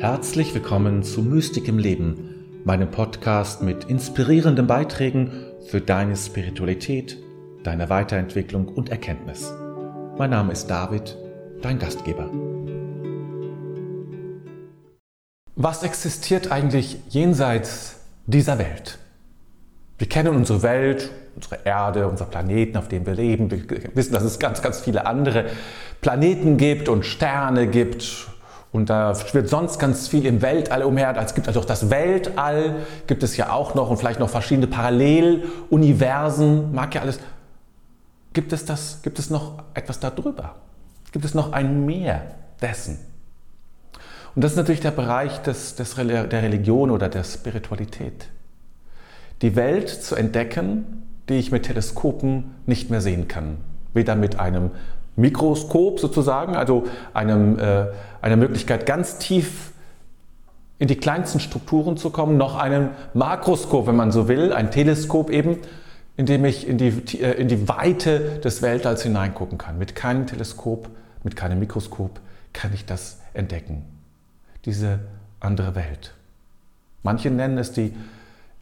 Herzlich willkommen zu Mystik im Leben, meinem Podcast mit inspirierenden Beiträgen für deine Spiritualität, deine Weiterentwicklung und Erkenntnis. Mein Name ist David, dein Gastgeber. Was existiert eigentlich jenseits dieser Welt? Wir kennen unsere Welt, unsere Erde, unser Planeten, auf dem wir leben. Wir wissen, dass es ganz, ganz viele andere Planeten gibt und Sterne gibt. Und da schwirrt sonst ganz viel im Weltall umher. Es gibt also auch das Weltall, gibt es ja auch noch und vielleicht noch verschiedene Paralleluniversen, mag ja alles. Gibt es, das, gibt es noch etwas darüber? Gibt es noch ein Mehr dessen? Und das ist natürlich der Bereich des, des, der Religion oder der Spiritualität die Welt zu entdecken, die ich mit Teleskopen nicht mehr sehen kann. Weder mit einem Mikroskop sozusagen, also einem, äh, einer Möglichkeit ganz tief in die kleinsten Strukturen zu kommen, noch einem Makroskop, wenn man so will, ein Teleskop eben, in dem ich in die, äh, in die Weite des Weltalls hineingucken kann. Mit keinem Teleskop, mit keinem Mikroskop kann ich das entdecken. Diese andere Welt. Manche nennen es die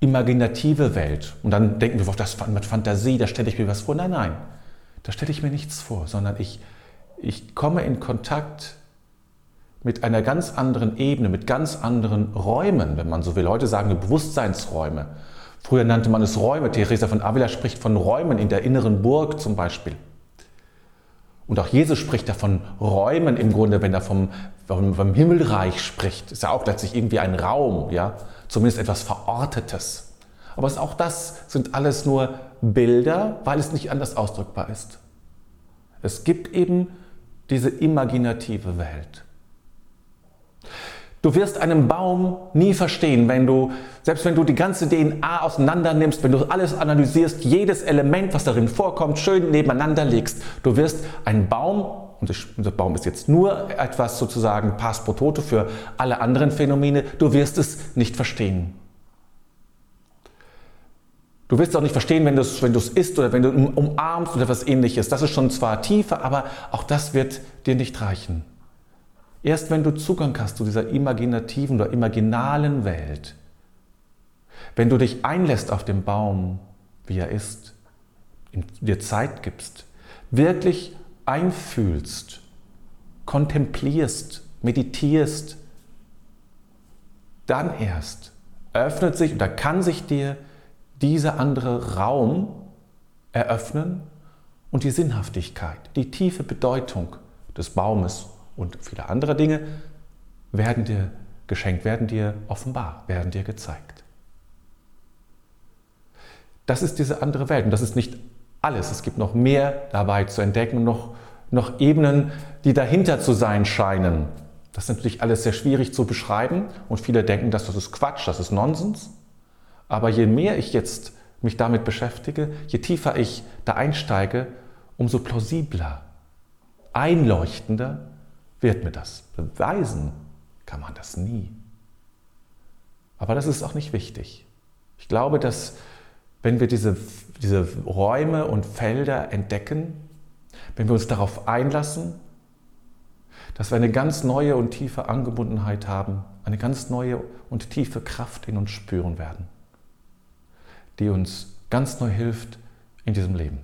imaginative Welt. Und dann denken wir, das mit Fantasie, da stelle ich mir was vor. Nein, nein, da stelle ich mir nichts vor, sondern ich, ich komme in Kontakt mit einer ganz anderen Ebene, mit ganz anderen Räumen, wenn man so will. Heute sagen wir Bewusstseinsräume. Früher nannte man es Räume. Theresa von Avila spricht von Räumen in der inneren Burg zum Beispiel. Und auch Jesus spricht da von Räumen im Grunde, wenn er vom, vom, vom Himmelreich spricht. Ist ja auch letztlich irgendwie ein Raum, ja zumindest etwas Verortetes. Aber auch das sind alles nur Bilder, weil es nicht anders ausdrückbar ist. Es gibt eben diese imaginative Welt. Du wirst einen Baum nie verstehen, wenn du, selbst wenn du die ganze DNA auseinander nimmst, wenn du alles analysierst, jedes Element, was darin vorkommt, schön nebeneinander legst. Du wirst einen Baum und der Baum ist jetzt nur etwas sozusagen Pass pro Toto für alle anderen Phänomene, du wirst es nicht verstehen. Du wirst es auch nicht verstehen, wenn du es wenn isst oder wenn du umarmst oder etwas ähnliches. Das ist schon zwar tiefer, aber auch das wird dir nicht reichen. Erst wenn du Zugang hast zu dieser imaginativen oder imaginalen Welt, wenn du dich einlässt auf den Baum, wie er ist, dir Zeit gibst, wirklich einfühlst, kontemplierst, meditierst, dann erst öffnet sich oder kann sich dir dieser andere Raum eröffnen und die Sinnhaftigkeit, die tiefe Bedeutung des Baumes und viele andere Dinge werden dir geschenkt, werden dir offenbar, werden dir gezeigt. Das ist diese andere Welt und das ist nicht alles. Es gibt noch mehr dabei zu entdecken, noch, noch Ebenen, die dahinter zu sein scheinen. Das ist natürlich alles sehr schwierig zu beschreiben und viele denken, dass das ist Quatsch, das ist Nonsens. Aber je mehr ich jetzt mich damit beschäftige, je tiefer ich da einsteige, umso plausibler, einleuchtender wird mir das. Beweisen kann man das nie. Aber das ist auch nicht wichtig. Ich glaube, dass wenn wir diese, diese Räume und Felder entdecken, wenn wir uns darauf einlassen, dass wir eine ganz neue und tiefe Angebundenheit haben, eine ganz neue und tiefe Kraft in uns spüren werden, die uns ganz neu hilft in diesem Leben.